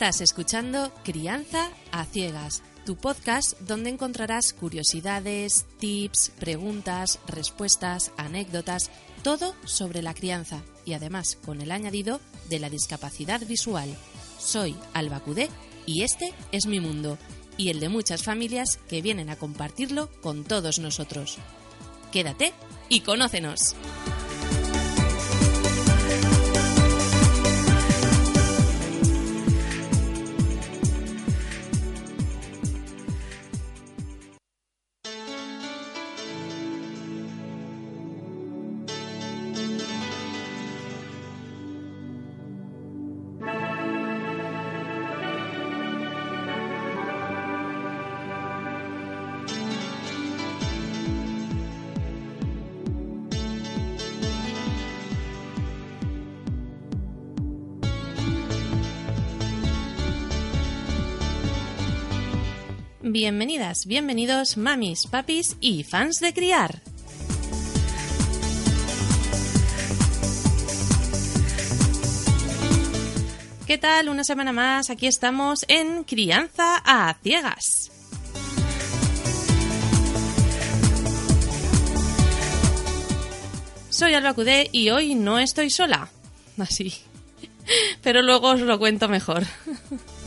Estás escuchando Crianza a Ciegas, tu podcast donde encontrarás curiosidades, tips, preguntas, respuestas, anécdotas, todo sobre la crianza y además con el añadido de la discapacidad visual. Soy Alba Cudé y este es mi mundo y el de muchas familias que vienen a compartirlo con todos nosotros. Quédate y conócenos. Bienvenidas, bienvenidos mamis, papis y fans de criar. ¿Qué tal? Una semana más, aquí estamos en Crianza a Ciegas. Soy Alba Cudé y hoy no estoy sola. Así. Pero luego os lo cuento mejor.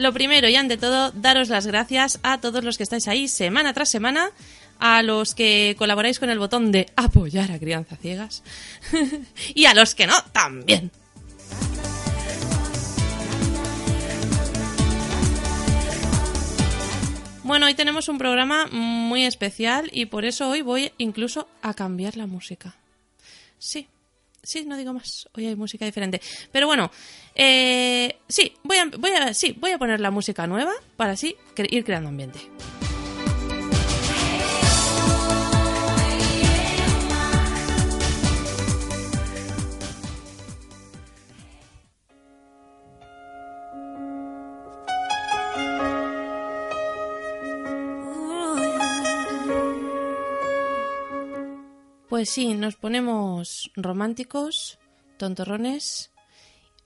Lo primero y ante todo, daros las gracias a todos los que estáis ahí semana tras semana, a los que colaboráis con el botón de apoyar a Crianza Ciegas y a los que no, también. Bueno, hoy tenemos un programa muy especial y por eso hoy voy incluso a cambiar la música. Sí, sí, no digo más. Hoy hay música diferente. Pero bueno, eh, sí, voy a, voy a, sí, voy a poner la música nueva para así ir creando ambiente. Pues sí, nos ponemos románticos, tontorrones,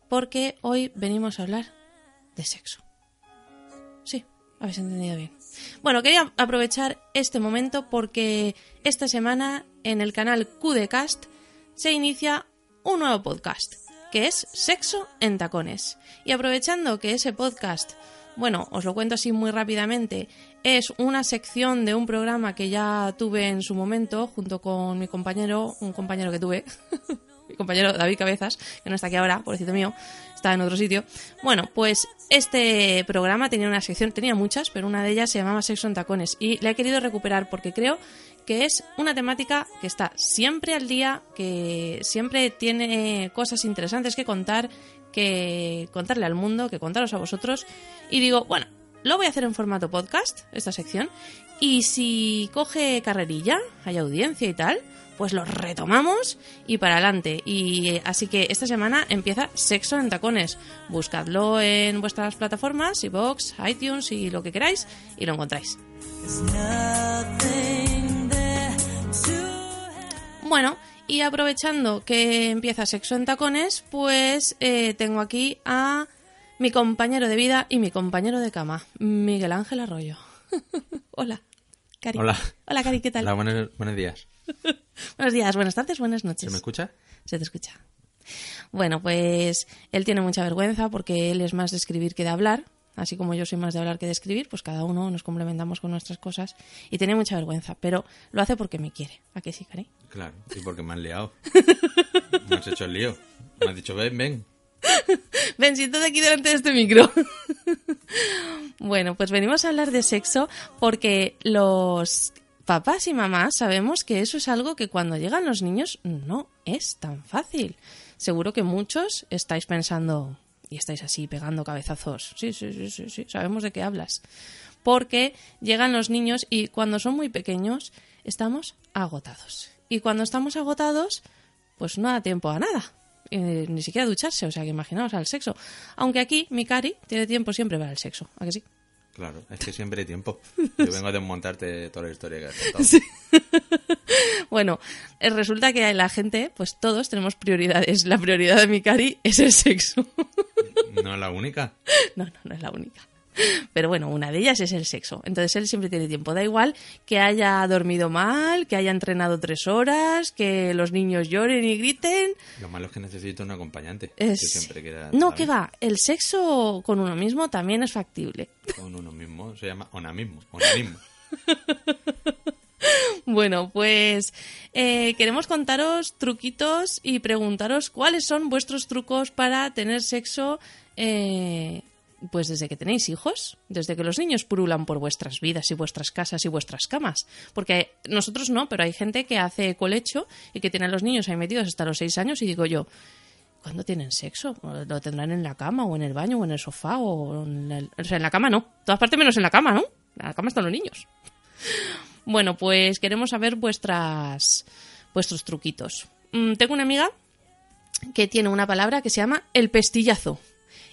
porque hoy venimos a hablar de sexo. Sí, habéis entendido bien. Bueno, quería aprovechar este momento porque esta semana en el canal QDcast se inicia un nuevo podcast, que es Sexo en Tacones. Y aprovechando que ese podcast, bueno, os lo cuento así muy rápidamente, es una sección de un programa que ya tuve en su momento junto con mi compañero, un compañero que tuve, mi compañero David Cabezas, que no está aquí ahora, pobrecito mío, está en otro sitio. Bueno, pues este programa tenía una sección, tenía muchas, pero una de ellas se llamaba Sexo en Tacones y la he querido recuperar porque creo que es una temática que está siempre al día, que siempre tiene cosas interesantes que contar, que contarle al mundo, que contaros a vosotros. Y digo, bueno, lo voy a hacer en formato podcast, esta sección. Y si coge carrerilla, hay audiencia y tal, pues lo retomamos y para adelante. Y así que esta semana empieza Sexo en Tacones. Buscadlo en vuestras plataformas, iVoox, iTunes y lo que queráis, y lo encontráis. Bueno, y aprovechando que empieza Sexo en Tacones, pues eh, tengo aquí a mi compañero de vida y mi compañero de cama, Miguel Ángel Arroyo. Hola, Cari. Hola. Hola, Cari, ¿qué tal? Hola, buenos, buenos días. Buenos días, buenas tardes, buenas noches. ¿Se me escucha? Se te escucha. Bueno, pues él tiene mucha vergüenza porque él es más de escribir que de hablar. Así como yo soy más de hablar que de escribir, pues cada uno nos complementamos con nuestras cosas. Y tiene mucha vergüenza, pero lo hace porque me quiere. ¿A qué sí, Cari? Claro, y porque me han liado. me has hecho el lío. Me has dicho, ven, ven. Ven, siéntate aquí delante de este micro. bueno, pues venimos a hablar de sexo porque los papás y mamás sabemos que eso es algo que cuando llegan los niños no es tan fácil. Seguro que muchos estáis pensando y estáis así pegando cabezazos. Sí, sí, sí, sí, sí, sabemos de qué hablas. Porque llegan los niños y cuando son muy pequeños estamos agotados. Y cuando estamos agotados, pues no da tiempo a nada. Eh, ni siquiera ducharse, o sea que imaginaos al sexo. Aunque aquí mi cari tiene tiempo siempre para el sexo, ¿a que sí? Claro, es que siempre hay tiempo. Yo vengo a desmontarte toda la historia que has contado. Sí. Bueno, eh, resulta que la gente, pues todos tenemos prioridades. La prioridad de mi cari es el sexo. No la única. No, no, no es la única. Pero bueno, una de ellas es el sexo. Entonces él siempre tiene tiempo. Da igual que haya dormido mal, que haya entrenado tres horas, que los niños lloren y griten. Lo malo es que necesito un acompañante. Es- Que siempre quiera, No, que va. El sexo con uno mismo también es factible. Con uno mismo. Se llama. Onanismo. Bueno, pues eh, queremos contaros truquitos y preguntaros cuáles son vuestros trucos para tener sexo, eh, pues desde que tenéis hijos, desde que los niños purulan por vuestras vidas y vuestras casas y vuestras camas. Porque nosotros no, pero hay gente que hace colecho y que tiene a los niños ahí metidos hasta los seis años y digo yo, ¿cuándo tienen sexo? ¿Lo tendrán en la cama o en el baño o en el sofá o en O sea, en la cama no. Todas partes menos en la cama, ¿no? En la cama están los niños. Bueno, pues queremos saber vuestras vuestros truquitos. Mm, tengo una amiga que tiene una palabra que se llama el pestillazo.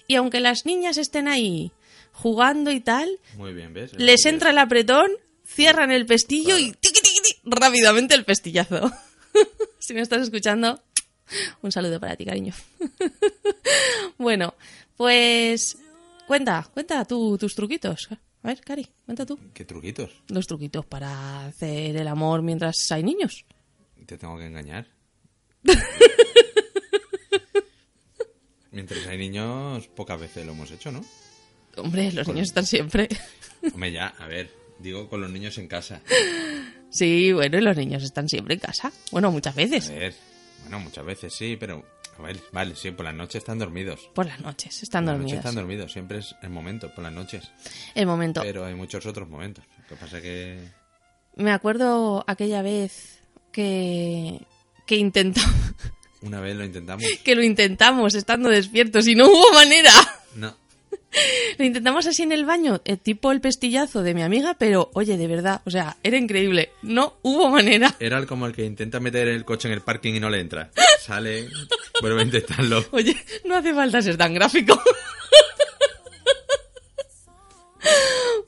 Y aunque las niñas estén ahí jugando y tal, Muy bien, ¿ves? les entra el apretón, cierran el pestillo y tiqui, tiqui, tiqui, rápidamente el pestillazo. si me estás escuchando, un saludo para ti, cariño. bueno, pues cuenta, cuenta tú tus truquitos. A ver, Cari, cuenta tú ¿Qué truquitos? los truquitos para hacer el amor mientras hay niños. Te tengo que engañar. Mientras hay niños, pocas veces lo hemos hecho, ¿no? Hombre, los niños están siempre. Hombre, ya, a ver, digo con los niños en casa. Sí, bueno, y los niños están siempre en casa. Bueno, muchas A veces. ver, bueno, muchas veces sí, pero... A ver, vale, sí, por las noches están dormidos. Por las noches, están Por las noches dormidos. están dormidos, siempre es el momento, por las noches. El momento. Pero hay muchos otros momentos. Lo que pasa que... Me acuerdo aquella vez que, que intentamos, Una vez lo intentamos. que lo intentamos estando despiertos y no hubo manera. No. Lo intentamos así en el baño, eh, tipo el pestillazo de mi amiga, pero oye, de verdad, o sea, era increíble. No hubo manera. Era como el que intenta meter el coche en el parking y no le entra. Sale, vuelve a intentarlo. Oye, no hace falta ser tan gráfico.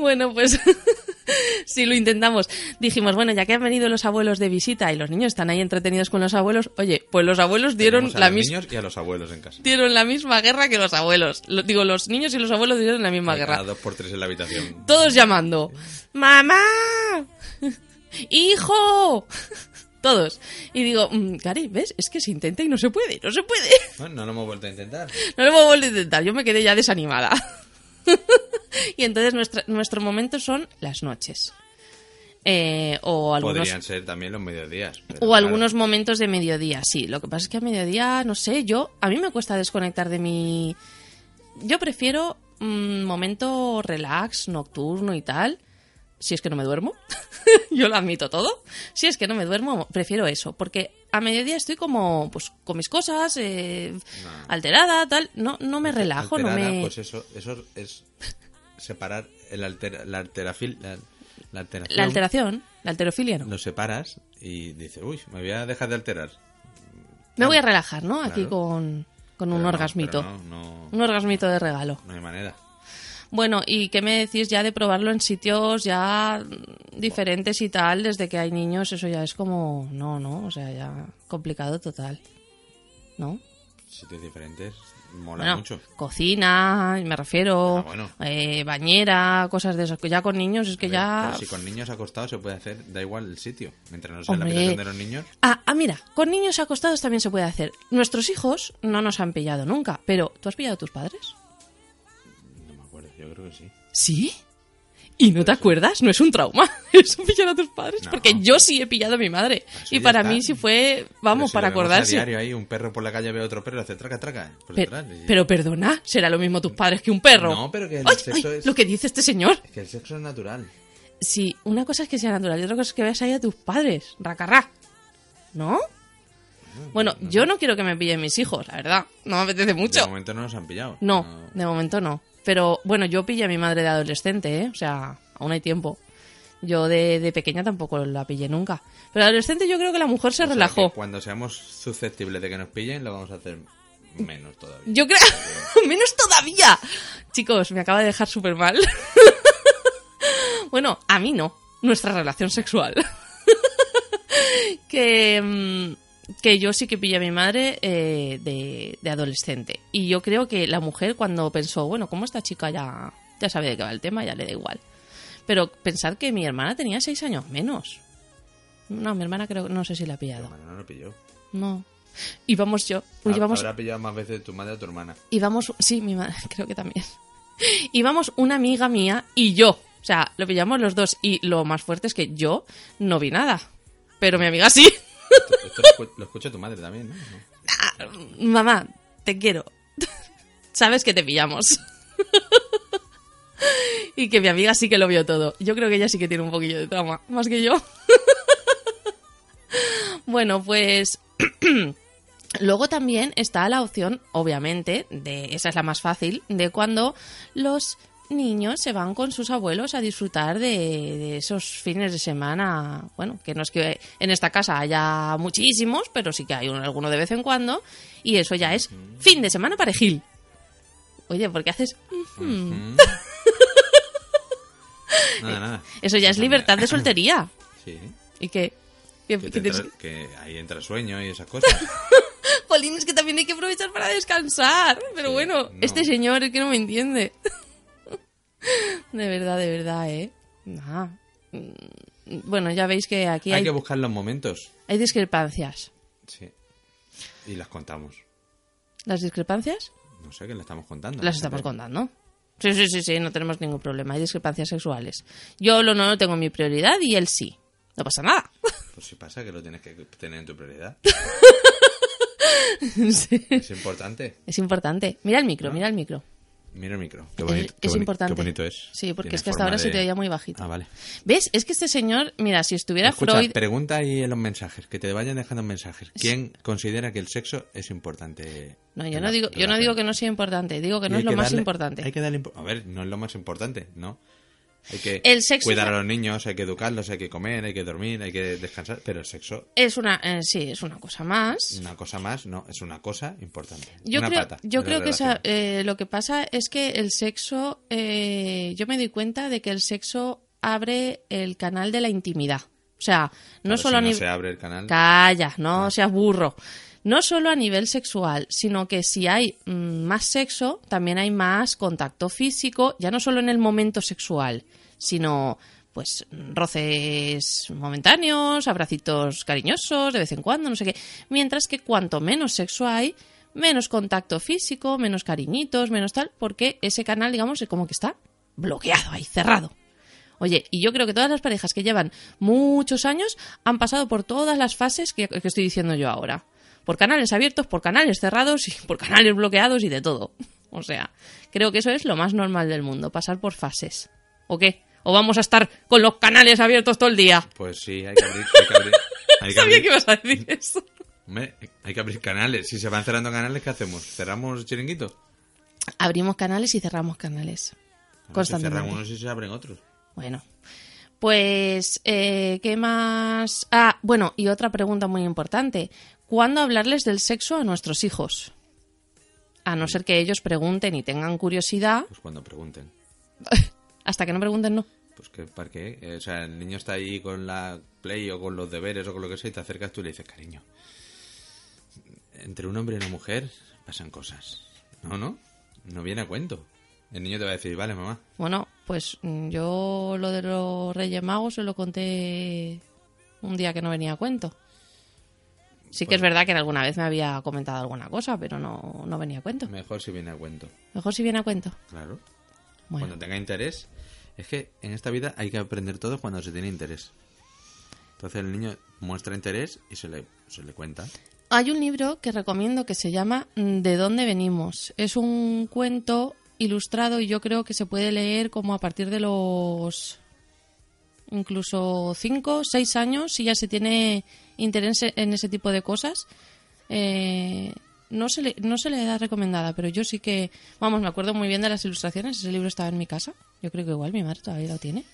bueno, pues si lo intentamos. Dijimos, bueno, ya que han venido los abuelos de visita y los niños están ahí entretenidos con los abuelos, oye, pues los abuelos dieron a la los misma niños y a los abuelos en casa. dieron la misma guerra que los abuelos. Lo- digo, los niños y los abuelos dieron la misma Hay guerra. cada dos por tres en la habitación. Todos llamando. ¡Mamá! ¡Hijo! Todos. Y digo, mm, Cari, ¿ves? Es que se intenta y no se puede, no se puede. Bueno, no lo hemos vuelto a intentar. No lo hemos vuelto a intentar, yo me quedé ya desanimada. y entonces nuestra- nuestro momento son las noches. Eh, o algunos, Podrían ser también los mediodías. o claro, algunos momentos de mediodía, sí. Lo que pasa es que a mediodía, no sé, yo, a mí me cuesta desconectar de mi... Yo prefiero un momento relax, nocturno y tal. Si es que no me duermo. yo lo admito todo. Si es que no me duermo, prefiero eso. Porque a mediodía estoy como, pues, con mis cosas, eh, alterada, tal. No, no me relajo, no me... Pues eso, eso es separar el alter, la alterafil... La, la alteración. La alteración, la alterofilia no. Lo separas y dices, uy, me voy a dejar de alterar. Me voy a relajar, ¿no? Aquí con, con un no, orgasmito. no, Un orgasmito de regalo. no hay manera. Bueno, ¿y qué me decís ya de probarlo en sitios ya diferentes y tal? Desde que hay niños, eso ya es como... No, no, o sea, ya complicado total. ¿No? Sitios diferentes mola Bueno, mucho. cocina, me refiero, Ah, bueno. eh, bañera, cosas de esas. Ya con niños es que ver, ya... pero si con niños acostados se puede hacer, da igual el sitio. Mientras no sea la Hombre. habitación de los niños. Ah, ah, mira, con niños acostados también se puede hacer. Nuestros hijos no nos han pillado nunca, pero ¿tú has pillado a tus padres? Yo creo que sí. ¿Sí? ¿Y no te acuerdas? No es un trauma. Eso pillar a tus padres. No. Porque yo sí he pillado a mi madre. Eso y para está. mí sí fue, vamos, para acordarse. A diario ahí, un perro por la calle ve a otro perro hace traca, traca. Por Pe- detrás. y- pero perdona, será lo mismo tus padres que un perro. No, pero que el Ay, sexo ay, es- Lo que dice este señor. Es que el sexo es natural. Sí, una cosa es que sea natural y otra cosa es que veas ahí a tus padres. Racarra. ¿No? Bueno, yo no quiero que me pillen mis hijos, la verdad. No me apetece De mucho. momento no nos han pillado. No, de momento no. Pero bueno, yo pillé a mi madre de adolescente, ¿eh? O sea, aún hay tiempo. Yo de, de pequeña tampoco la pillé nunca. Pero adolescente yo creo que la mujer se O sea, relajó. que cuando seamos susceptibles de que nos pillen, lo vamos a hacer menos todavía. Yo creo... Menos todavía. Chicos, me acaba de dejar súper mal. bueno, a mí no. Nuestra relación sexual. que, mm, que yo sí que pillé a mi madre eh, de, de adolescente. Y yo creo que la mujer cuando pensó, bueno, como esta chica ya, ya sabe de qué va el tema, ya le da igual. Pero pensad que mi hermana tenía seis años menos. No, mi hermana creo, no sé si la ha pillado. Bueno, no lo pilló. No. Íbamos yo, uy, íbamos, Habrá pillado más veces tu madre o tu hermana. íbamos, sí, mi madre, creo que también. Íbamos una amiga mía y yo. O sea, lo pillamos los dos. Y lo más fuerte es que yo no vi nada. Pero mi amiga sí. Esto, lo, escu- lo escucha tu madre también, ¿no? ¿no? Mamá, te quiero. Sabes que te pillamos. y que mi amiga sí que lo vio todo. Yo creo que ella sí que tiene un poquillo de trauma, más que yo. bueno, pues luego también está la opción, obviamente, de esa es la más fácil, de cuando los niños se van con sus abuelos a disfrutar de, de esos fines de semana. Bueno, que no es que en esta casa haya muchísimos, pero sí que hay un- alguno de vez en cuando. Y eso ya es fin de semana parejil. Oye, ¿por qué haces? Nada, nada. Eso ya es libertad de soltería. Sí. ¿Y qué? ¿Qué- Que, te que ahí entra sueño y esas cosas. Jolín, es que también hay que aprovechar para descansar. Pero Sí, bueno, no. este señor es que no me entiende. De verdad, de verdad, ¿eh? Ah. Mm, Bueno, ya veis que aquí Hay hay, que buscar los momentos. hay discrepancias. Sí. Y las contamos. ¿Las discrepancias? No sé qué le estamos contando. Las estamos contando. Sí, sí, sí, sí, no tenemos ningún problema. Hay discrepancias sexuales. Yo lo no lo tengo en mi prioridad y él sí. No pasa nada. Pues si pasa que lo tienes que tener en tu prioridad. Sí. Es importante. Es importante. Mira el micro, mira el micro. Mira el micro. Qué Es- bonito. qué es boni- importante. Qué bonito es. Sí, porque Tiene es que hasta ahora se de- te oía muy bajito. Ah, vale. ¿Ves? Es que este señor, mira, si estuviera Escucha, Freud... pregunta ahí en los mensajes, que te vayan dejando mensajes. ¿Quién considera que el sexo es importante? No, yo no la digo, yo no digo que no sea importante, digo que no es lo más importante. Hay que darle a ver, no es lo más importante, ¿no? Hay que El sexo cuidar a los niños, hay que educarlos, hay que comer, hay que dormir, hay que descansar, pero el sexo, Es una, eh, sí, es una cosa más. una cosa más, no, es una cosa importante. Yo una creo, pata yo creo que esa- eh, lo que pasa es que el sexo, eh, yo me doy cuenta de que el sexo abre el canal de la intimidad. O sea, no Claro, solo si a no nivel... se abre el canal, Calla, no seas burro. No solo a nivel sexual, sino que si hay mm, más sexo, también hay más contacto físico, ya no solo en el momento sexual, sino pues roces momentáneos, abracitos cariñosos de vez en cuando, no sé qué. Mientras que cuanto menos sexo hay, menos contacto físico, menos cariñitos, menos tal, porque ese canal, digamos, es como que está bloqueado ahí, cerrado. Oye, y yo creo que todas las parejas que llevan muchos años han pasado por todas las fases que, que estoy diciendo yo ahora. Por canales abiertos, por canales cerrados y por canales bloqueados y de todo. O sea, creo que eso es lo más normal del mundo, pasar por fases. ¿O qué? ¿O vamos a estar con los canales abiertos todo el día? pues sí, hay que abrir, hay que abrir, hay que Sabía abrir, que ibas a decir eso. Hombre, hay que abrir canales. Si se van cerrando canales, ¿qué hacemos? ¿Cerramos chiringuitos? Abrimos canales y cerramos canales. Constantemente. unos y se abren otros. Bueno, pues, eh, ¿qué más? Ah, bueno, y otra pregunta muy importante. ¿Cuándo hablarles del sexo a nuestros hijos? A no ser que ellos pregunten y tengan curiosidad, Pues cuando pregunten. hasta que no pregunten, no. Pues que, ¿para qué? Eh, O sea, el niño está ahí con la play o con los deberes o con lo que sea y te acercas tú y le dices, cariño, entre un hombre y una mujer pasan cosas. No, no, no viene a cuento. El niño te va a decir, vale, mamá. Bueno, pues mm, yo lo de los Reyes Magos se lo conté un día que no venía a cuento. Sí que Pues- es verdad que en alguna vez me había comentado alguna cosa, pero no, no venía a cuento. Mejor si viene a cuento. Mejor si viene a cuento. Claro. Bueno, Cuando tenga interés. Es que en esta vida hay que aprender todo cuando se tiene interés. Entonces el niño muestra interés y se le, se le cuenta. Hay un libro que recomiendo que se llama ¿De dónde venimos? Es un cuento ilustrado y yo creo que se puede leer como a partir de los incluso 5, 6 años si ya se tiene interés en ese tipo de cosas. Eh, no, se le, no se le da recomendada, pero yo sí que, vamos, me acuerdo muy bien de las ilustraciones. Ese libro estaba en mi casa. Yo creo que igual mi madre todavía lo tiene.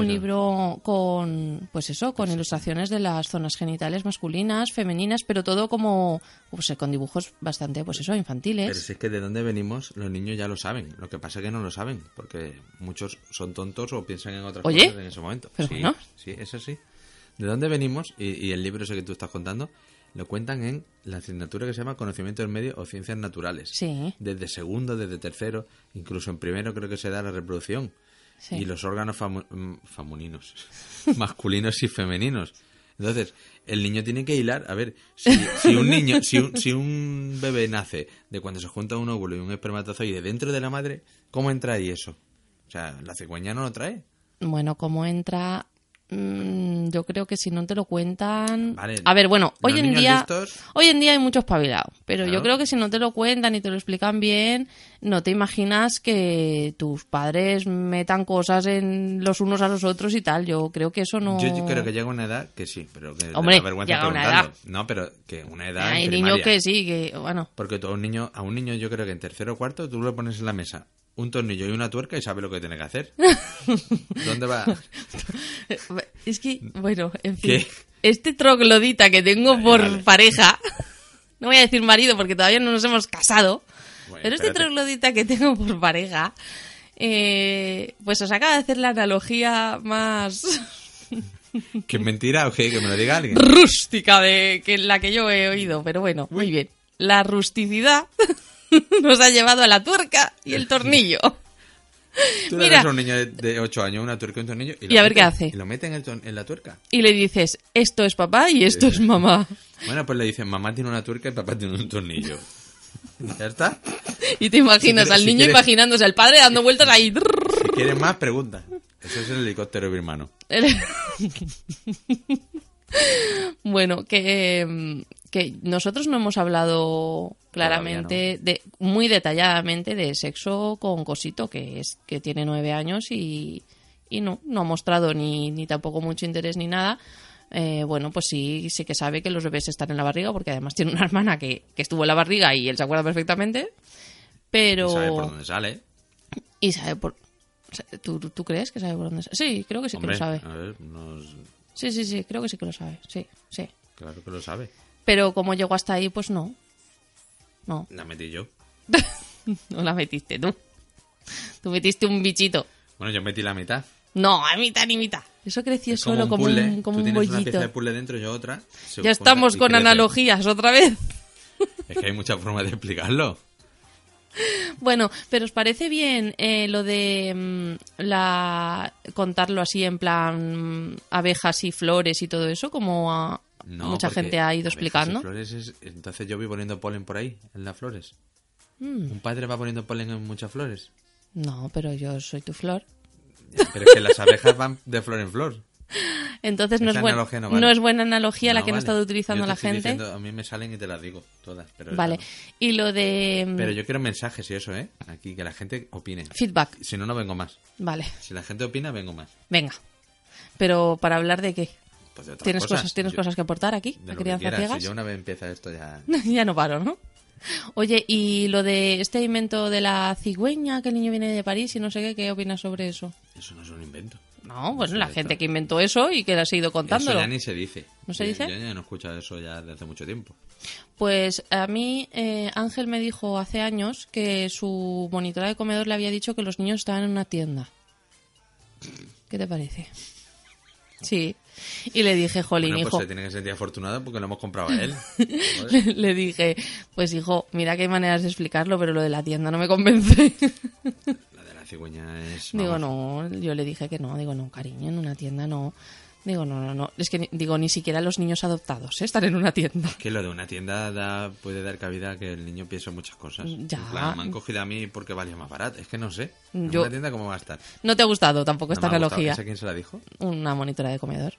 Un libro con, pues eso, con ilustraciones de las zonas genitales masculinas, femeninas, pero todo como, pues con dibujos bastante, pues eso, infantiles. Pero si es que de dónde venimos, los niños ya lo saben. Lo que pasa es que no lo saben, porque muchos son tontos o piensan en otras Oye, cosas en ese momento. pero sí, bueno. sí, es así. ¿De dónde venimos? Y, y el libro ese que tú estás contando lo cuentan en la asignatura que se llama Conocimiento del Medio o Ciencias Naturales. Sí. Desde segundo, desde tercero, incluso en primero creo que se da la reproducción. Sí. Y los órganos famu- mm, famuninos, masculinos y femeninos. Entonces, el niño tiene que hilar. A ver, si, si un niño, si un, si un bebé nace de cuando se junta un óvulo y un espermatozoide dentro de la madre, ¿cómo entra ahí eso? O sea, la cigüeña no lo trae. Bueno, ¿cómo entra? Mm, yo creo que si no te lo cuentan. Vale. A ver, bueno, hoy en día. listos- Hoy en día hay mucho espabilado, pero yo creo que si no te lo cuentan y te lo explican bien, no te imaginas que tus padres metan cosas en los unos a los otros y tal. Yo creo que eso no. Yo, yo creo que llega una edad que sí, pero que Hombre, llega una edad. No, pero que una edad Hay niños que sí, que. Bueno. Porque tú a un niño, a un niño yo creo que en tercero o cuarto tú le pones en la mesa un tornillo y una tuerca y sabe lo que tiene que hacer. ¿Dónde va? Es que, bueno, en fin. ¿Qué? Este troglodita que tengo por vale. pareja, no voy a decir marido porque todavía no nos hemos casado, Bueno, pero este troglodita que tengo por pareja, eh, pues os acaba de hacer la analogía más ¿Que es mentira o qué? Que me lo diga alguien. rústica de que la que yo he oído, pero bueno, muy bien. La rusticidad nos ha llevado a la tuerca y el tornillo. Tú le Mira. das a un niño de- de 8 años una tuerca y un tornillo y, Y a ver qué hace. Y lo mete en, el en la tuerca. Y le dices, esto es papá y esto es mamá. Bueno, pues le dicen, mamá tiene una tuerca y papá tiene un tornillo. ¿Ya está? Y te imaginas Si al si niño quieres- imaginándose al padre dando vueltas ahí. Si quieres más, pregunta. Eso es el helicóptero birmano. bueno, que, em, que nosotros no hemos hablado claramente, de, muy detalladamente de sexo con Cosito, que es que tiene nueve años y, y no, no ha mostrado ni, ni tampoco mucho interés ni nada. Eh, bueno, pues sí, sí que sabe que los bebés están en la barriga, porque además tiene una hermana que, que estuvo en la barriga y él se acuerda perfectamente. Pero. Y sabe por dónde sale. Y sabe por. ¿Tú, tú crees que sabe por dónde? Sí, creo que sí Hombre, que lo sabe. a ver, nos- Sí, sí, sí, creo que sí que lo sabe. Sí, sí. claro que lo sabe. Pero como llegó hasta ahí, pues no. No, La metí yo. no la metiste tú. Tú metiste un bichito. Bueno, yo metí la mitad. No, a mitad ni mitad. Eso creció Es como solo un como puzzle. un, como Tú un tienes una pieza bollito. de puzzle dentro, yo otra. Ya estamos y con analogías otra vez. Es que hay muchas formas de explicarlo. Bueno, pero ¿os parece bien eh, lo de mm, la contarlo así en plan mm, abejas y flores y todo eso, como a- No, mucha porque gente ha ido explicando? flores es- entonces yo voy poniendo polen por ahí, en las flores. Mm. Un padre va poniendo polen en muchas flores. No, pero yo soy tu flor. Pero es que las abejas van de flor en flor. Entonces no es, buen- no es buena analogía la que no ha vale. estado utilizando Yo te la estoy gente. diciendo, a mí me salen y te las digo todas. Pero Vale. Y lo de mm, Pero yo quiero mensajes y eso, ¿eh? Aquí, que la gente opine. feedback. Si no, no vengo más. Vale, Si la gente opina, vengo más. venga. Pero para hablar de qué? Pues de otras ¿Tienes cosas, ¿tienes Yo- cosas que aportar aquí? De ¿A lo que crianza quieras. ciegas? Si yo una vez empieza esto ya... ya no paro, ¿no? Oye, y lo de este invento de la cigüeña, que el niño viene de París y no sé qué, ¿qué opinas sobre eso? Eso no es un invento. No, bueno, la gente esto. que inventó eso y que le ha seguido contándolo. Eso ya ni se dice. ¿No se Yo- dice? Yo ya no he escuchado eso ya desde hace mucho tiempo. Pues a mí eh, Ángel me dijo hace años que su monitora de comedor le había dicho que los niños estaban en una tienda. ¿Qué te parece? Sí. Y le dije, jolín, Bueno, hijo. pues se tiene que sentir afortunado porque lo hemos comprado a él. le, le dije, pues hijo, mira que hay maneras de explicarlo, pero lo de la tienda no me convence. La de la cigüeña es... digo, no, yo le dije que no, digo, no, cariño, en una tienda no. Digo, no, no, no. Es que, digo, ni siquiera los niños adoptados ¿eh? están en una tienda. Que lo de una tienda da- puede dar cabida a que el niño piense muchas cosas. Ya. En plan, me han cogido a mí porque valía más barato. Es que no sé. En Yo- una tienda cómo va a estar. No te ha gustado tampoco esta No analogía. ¿Esa quién se la dijo? Una monitora de comedor.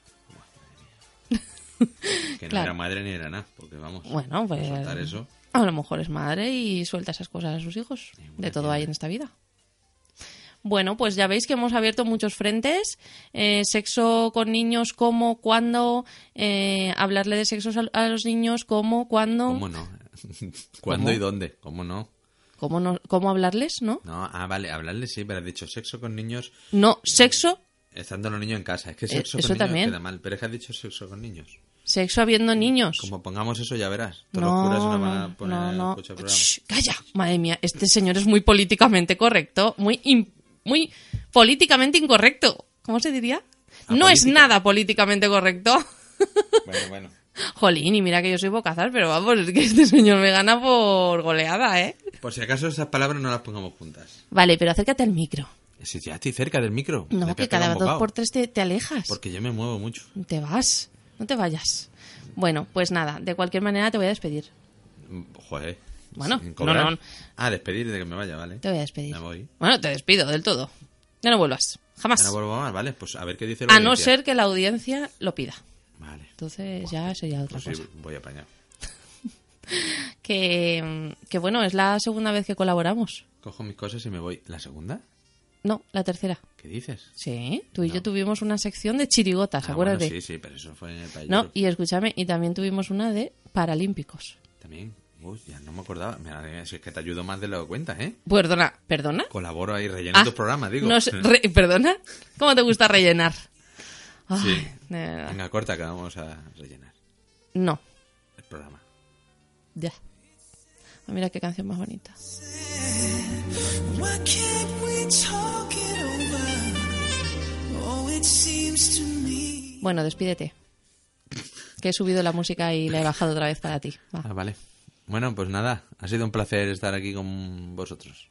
Que no Claro. era madre ni era nada. Porque vamos, Bueno, pues soltar eso. a lo mejor es madre y suelta esas cosas a sus hijos. De todo tienda. hay en esta vida. Bueno, pues ya veis que hemos abierto muchos frentes. Eh, sexo con niños, cómo, cuándo. eh, hablarle de sexo a, a los niños, cómo, cuándo. ¿Cómo no? ¿Cuándo ¿Cómo? y dónde? ¿Cómo no? ¿Cómo, no- cómo hablarles, no? No, ah, vale, hablarle sí, pero has dicho sexo con niños No, sexo, estando los niños en casa. Es que Eh, sexo eso con niños también. queda mal, pero es que has dicho sexo con niños. sexo habiendo niños. Como pongamos eso ya verás. Todos los curas No, van a no, poner no. Shh, calla, madre mía, este señor es muy políticamente correcto, muy, muy políticamente incorrecto. ¿Cómo se diría? No es nada políticamente correcto. Bueno, bueno. Jolín, y mira que yo soy bocazas, pero vamos, es que este señor me gana por goleada, ¿eh? Por si acaso esas palabras no las pongamos juntas. Vale, pero acércate al micro. Si ya estoy cerca del micro. No, que cada dos por tres te, te alejas. Porque yo me muevo mucho. Te vas, no te vayas. Bueno, pues nada, de cualquier manera te voy a despedir. Joder. Bueno, Sin cobrar. no, no. Ah, despedir de que me vaya, vale. Te voy a despedir. Me voy. Bueno, te despido del todo. Ya no vuelvas, jamás. Ya no vuelvo más, vale. Pues a ver qué dice la a no ser que la audiencia lo pida. Vale. Entonces ya sería otra Pues cosa. sí, voy apañado. Que, mm, que bueno, es la segunda vez que colaboramos. Cojo mis cosas y me voy. ¿La segunda? No, la tercera. ¿Qué dices? Sí, tú y No. yo tuvimos una sección de chirigotas, Ah, acuérdate. bueno, sí, sí, pero eso fue en el país. No, y escúchame, y también tuvimos una de Paralímpicos. También. Uy, ya no me acordaba. Mira, si es que te ayudo más de lo que cuentas, ¿eh? Perdona, ¿perdona? Colaboro ahí, relleno Ah, tus programas, digo. no sé, re- ¿Perdona? ¿Cómo te gusta rellenar? Ay, Sí. Venga, corta que vamos a rellenar No, el programa. ya. Ah, Mira qué canción más bonita. Oh. Bueno, despídete. Que he subido la música y la he bajado otra vez para ti. Va. Ah, vale. Bueno, pues nada, ha sido un placer estar aquí con vosotros,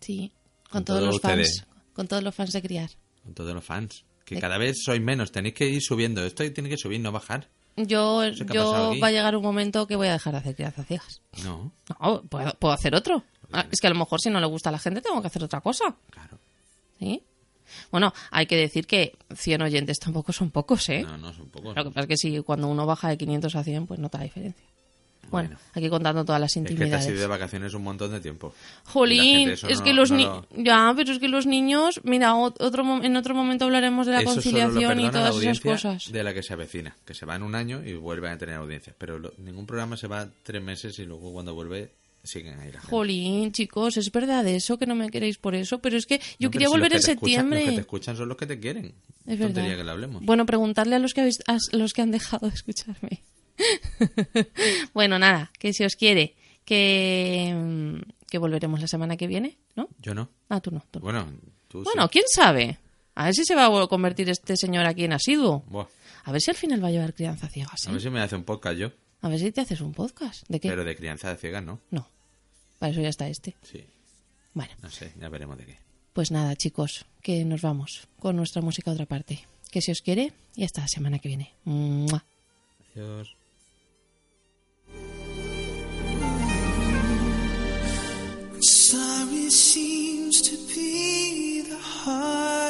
Sí, con, Con todos todos los fans. Con todos los fans de criar. con todos los fans. Que De- cada vez sois menos, tenéis que ir subiendo. Esto tiene que subir, no bajar. Yo, sé yo va a llegar un momento que voy a dejar de hacer crianza ciegas. No, No, puedo, puedo hacer otro. Ah, es que a lo mejor si no le gusta a la gente tengo que hacer otra cosa. claro. ¿Sí? Bueno, hay que decir que 100 oyentes tampoco son pocos, ¿eh? No, no, son pocos. Lo que pasa es que si cuando uno baja de 500 a 100, pues nota la diferencia. Bueno, Bueno. aquí contando todas las Es que te has intimidades. ido de vacaciones un montón de tiempo. Jolín, es no- que los no niños... lo- Ya, pero es que los niños... Mira, ot- otro en otro momento hablaremos de la Eso conciliación y todas esas cosas. De la que se avecina, que se va en un año y vuelve a tener audiencia. Pero lo- ningún programa se va tres meses y luego cuando vuelve siguen ahí la gente. Jolín, chicos, es verdad eso, que no me queréis por eso, pero es que yo No, quería si volver en escuchan- septiembre. los que te escuchan son los que te quieren. Es verdad. que le hablemos. Bueno, preguntarle a los que habéis, a los que han dejado de escucharme. bueno, nada, que si os quiere, que, mm, que volveremos la semana que viene, ¿no? Yo no. Ah, tú no. tú no. Bueno, tú Bueno, sí. quién sabe. A ver si se va a convertir este señor aquí en asiduo. Buah, A ver si al final va a llevar crianza ciega. ¿sí? A ver si me hace un podcast yo. A ver si te haces un podcast. ¿De qué? Pero de crianza de ciegas, ¿no? No. Para eso ya está este. Sí. Bueno, No sé, ya veremos de qué. pues nada, chicos, que nos vamos con nuestra música a otra parte. Que si os quiere, y hasta la semana que viene. ¡Mua! Adiós. Seems to be the hardest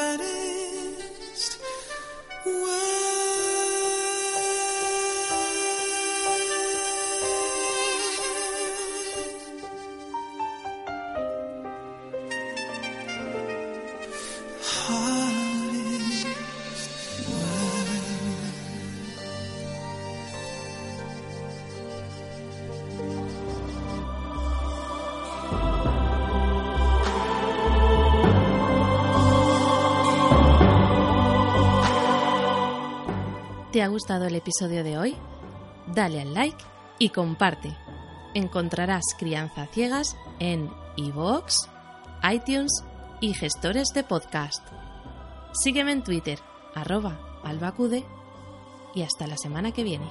¿Te ha gustado el episodio de hoy? Dale al like y comparte. Encontrarás Crianza Ciegas en iVoox, iTunes y gestores de podcast. Sígueme en Twitter, arroba albacude, y hasta la semana que viene.